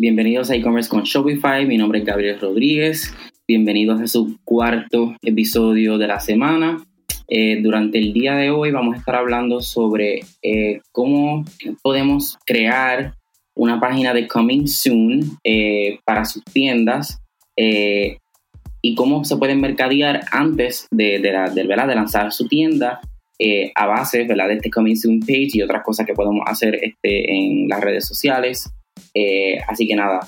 Bienvenidos a e-commerce con Shopify. Mi nombre es Gabriel Rodríguez. Bienvenidos a su cuarto episodio de la semana. Eh, durante el día de hoy vamos a estar hablando sobre eh, cómo podemos crear una página de Coming Soon eh, para sus tiendas y cómo se pueden mercadear antes de, de, la, de, lanzar su tienda a base de este Coming Soon page y otras cosas que podemos hacer este, en las redes sociales. Así que nada,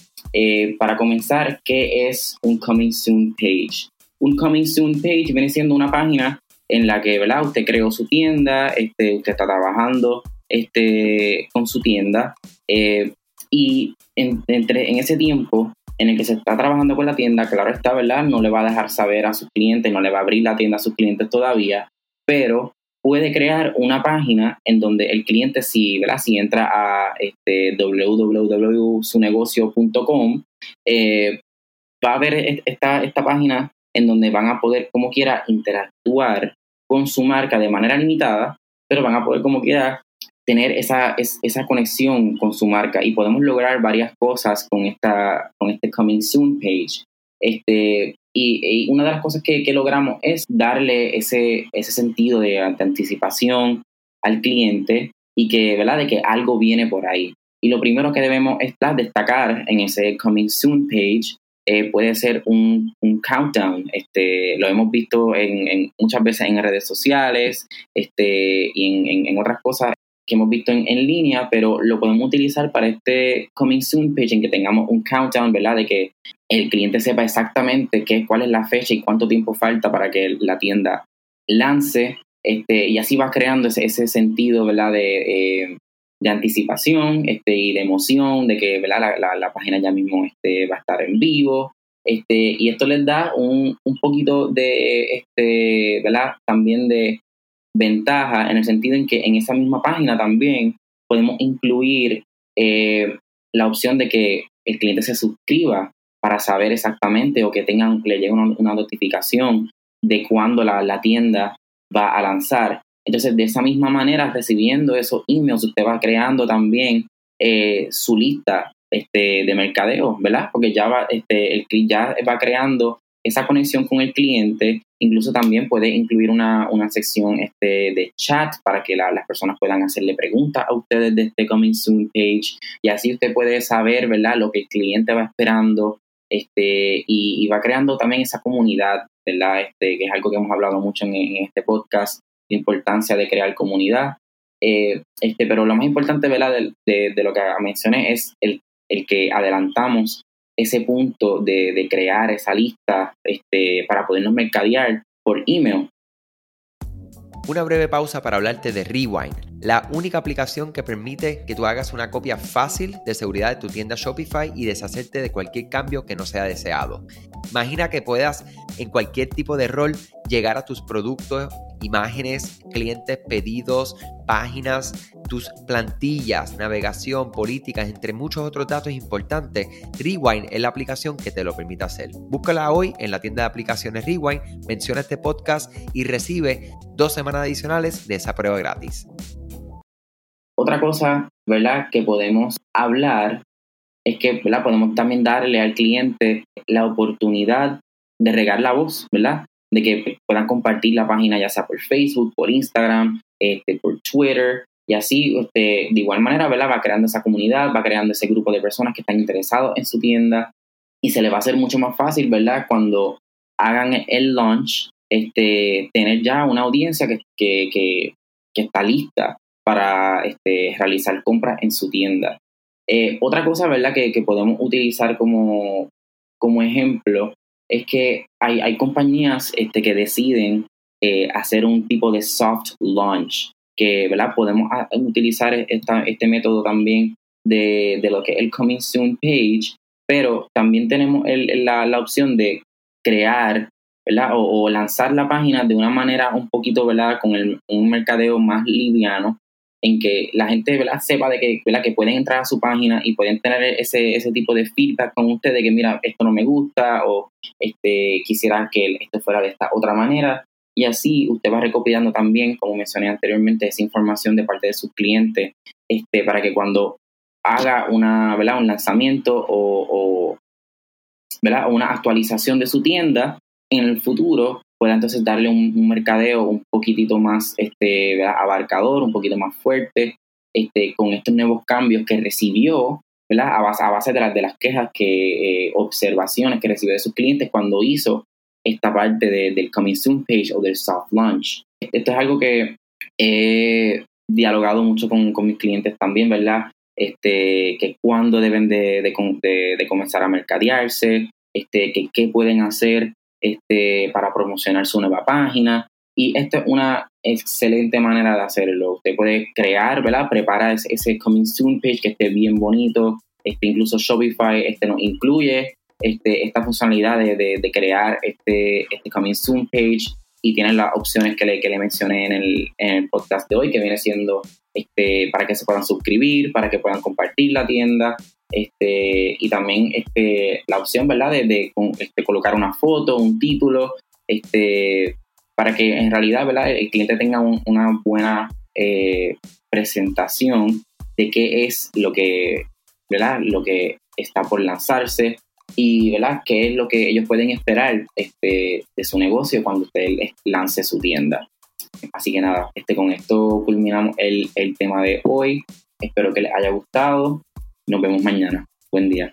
para comenzar, ¿qué es un Coming Soon page? Un Coming Soon page viene siendo una página en la que ¿verdad? usted creó su tienda, este, usted está trabajando este, con su tienda eh, y en, entre, en ese tiempo en el que se está trabajando con la tienda, claro está, ¿verdad? No le va a dejar saber a sus clientes, no le va a abrir la tienda a sus clientes todavía, pero puede crear una página en donde el cliente, si, ¿verdad? si entra a este, www.sunegocio.com, eh, va a ver esta, esta página en donde van a poder, como quiera, interactuar con su marca de manera limitada, pero van a poder como quiera tener esa, esa conexión con su marca y podemos lograr varias cosas con, esta, con este Coming Soon page. Este, y, una de las cosas que, logramos es darle ese, ese sentido de, anticipación al cliente y que, ¿verdad? De que algo viene por ahí. Y lo primero que debemos es destacar en ese Coming Soon page eh, puede ser un, countdown. Este, lo hemos visto en, muchas veces en redes sociales este, y en, otras cosas que hemos visto en, línea, pero lo podemos utilizar para este coming soon page en que tengamos un countdown, ¿verdad? De que el cliente sepa exactamente qué, cuál es la fecha y cuánto tiempo falta para que la tienda lance. Este, y así va creando ese, ese sentido, ¿verdad? De, eh, de anticipación este, y de emoción de que ¿verdad? La, la, página ya mismo este, va a estar en vivo. Este, y esto les da un, un poquito de, este, ¿verdad? También de ventaja en el sentido en que en esa misma página también podemos incluir eh, la opción de que el cliente se suscriba para saber exactamente o que tengan, le llegue una, notificación de cuándo la, la, tienda va a lanzar. Entonces, de esa misma manera, recibiendo esos emails, usted va creando también eh, su lista este, de mercadeo, ¿verdad? Porque ya va, este, el ya va creando esa conexión con el cliente. Incluso también puede incluir una, sección este, de chat para que las personas puedan hacerle preguntas a ustedes de este Coming Soon page. Y así usted puede saber, ¿verdad?, lo que el cliente va esperando este, y, va creando también esa comunidad, ¿verdad? Este, que es algo que hemos hablado mucho en este podcast, la importancia de crear comunidad. Eh, este, pero lo más importante De, de, lo que mencioné es el, el, que adelantamos ese punto de, de crear esa lista este, para podernos mercadear por email. Una breve pausa para hablarte de Rewind, la única aplicación que permite que tú hagas una copia fácil de seguridad de tu tienda Shopify y deshacerte de cualquier cambio que no sea deseado. Imagina que puedas en cualquier tipo de rol llegar a tus productos imágenes, clientes, pedidos, páginas, tus plantillas, navegación, políticas, entre muchos otros datos importantes, Rewind es la aplicación que te lo permite hacer. Búscala hoy en la tienda de aplicaciones Rewind, menciona este podcast y recibe dos semanas adicionales de esa prueba gratis. Otra cosa, ¿verdad? Que podemos hablar es que, ¿verdad? Podemos también darle al cliente la oportunidad de regar la voz, ¿verdad? de que puedan compartir la página ya sea por Facebook, por Instagram, este, por Twitter, y así, este, de igual manera, ¿verdad? Va creando esa comunidad, va creando ese grupo de personas que están interesados en su tienda y se les va a hacer mucho más fácil, ¿verdad? Cuando hagan el launch, este, tener ya una audiencia que, que, que, está lista para este, realizar compras en su tienda. Eh, otra cosa, ¿verdad? Que, podemos utilizar como, como ejemplo es que hay, hay compañías este, que deciden eh, hacer un tipo de soft launch, que ¿verdad? podemos ah, utilizar esta, este método también de, de, lo que es el Coming Soon page, pero también tenemos el, la, la, opción de crear ¿verdad? O, o, lanzar la página de una manera un poquito ¿verdad? con el, un mercadeo más liviano en que la gente ¿verdad? sepa de que, ¿verdad? que pueden entrar a su página y pueden tener ese, ese tipo de feedback con ustedes de que mira, esto no me gusta o este, quisiera que esto fuera de esta otra manera. Y así usted va recopilando también, como mencioné anteriormente, esa información de parte de sus clientes este, para que cuando haga una, ¿verdad? un lanzamiento o, ¿verdad? una actualización de su tienda, en el futuro pueda entonces darle un, mercadeo un poquitito más este, abarcador, un poquito más fuerte, este, con estos nuevos cambios que recibió, ¿verdad? A base, de, las, de las quejas, que eh, observaciones que recibió de sus clientes cuando hizo esta parte del Coming Soon page o del soft launch. Esto es algo que he dialogado mucho con, con mis clientes también, ¿verdad? Este, que cuándo deben de, de, comenzar a mercadearse, este, qué pueden hacer este, para promocionar su nueva página. Y esta es una excelente manera de hacerlo. Usted puede crear, ¿verdad? Prepara ese, ese Coming Soon page que esté bien bonito. Este, incluso Shopify este, nos incluye este, esta funcionalidad de, de, crear este, este Coming Soon page y tienen las opciones que le, que le mencioné en el, en el podcast de hoy, que viene siendo este, para que se puedan suscribir, para que puedan compartir la tienda, este, y también este, la opción, ¿verdad?, de, de este, colocar una foto, un título, este, para que en realidad, ¿verdad?, el cliente tenga una buena eh, presentación de qué es lo que, ¿verdad?, lo que está por lanzarse, y ¿verdad? qué es lo que ellos pueden esperar este, de su negocio cuando usted lance su tienda. Así que nada, este, con esto culminamos el, el tema de hoy. Espero que les haya gustado. Nos vemos mañana. Buen día.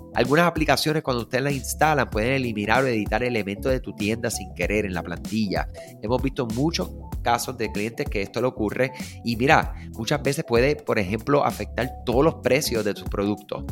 Algunas aplicaciones cuando ustedes las instalan pueden eliminar o editar elementos de tu tienda sin querer en la plantilla. Hemos visto muchos casos de clientes que esto le ocurre y mira, muchas veces puede, por ejemplo, afectar todos los precios de tus productos.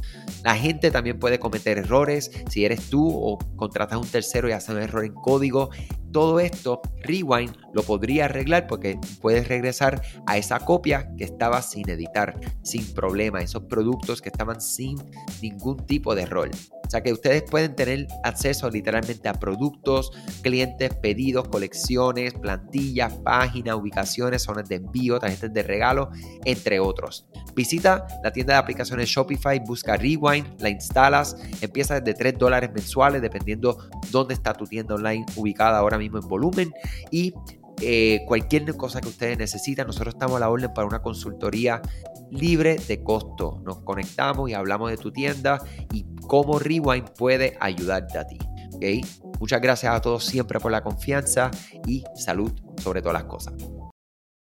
La gente también puede cometer errores si eres tú o contratas a un tercero y haces un error en código. Todo esto, Rewind lo podría arreglar porque puedes regresar a esa copia que estaba sin editar, sin problema, esos productos que estaban sin ningún tipo de error. O sea que ustedes pueden tener acceso literalmente a productos, clientes, pedidos, colecciones, plantillas, páginas, ubicaciones, zonas de envío, tarjetas de regalo, entre otros. Visita la tienda de aplicaciones Shopify, busca Rewind, la instalas, empieza desde 3 dólares mensuales dependiendo dónde está tu tienda online ubicada ahora mismo en volumen y eh, cualquier cosa que ustedes necesitan, nosotros estamos a la orden para una consultoría libre de costo. Nos conectamos y hablamos de tu tienda y cómo Rewind puede ayudarte a ti. ¿okay? Muchas gracias a todos siempre por la confianza y salud sobre todas las cosas.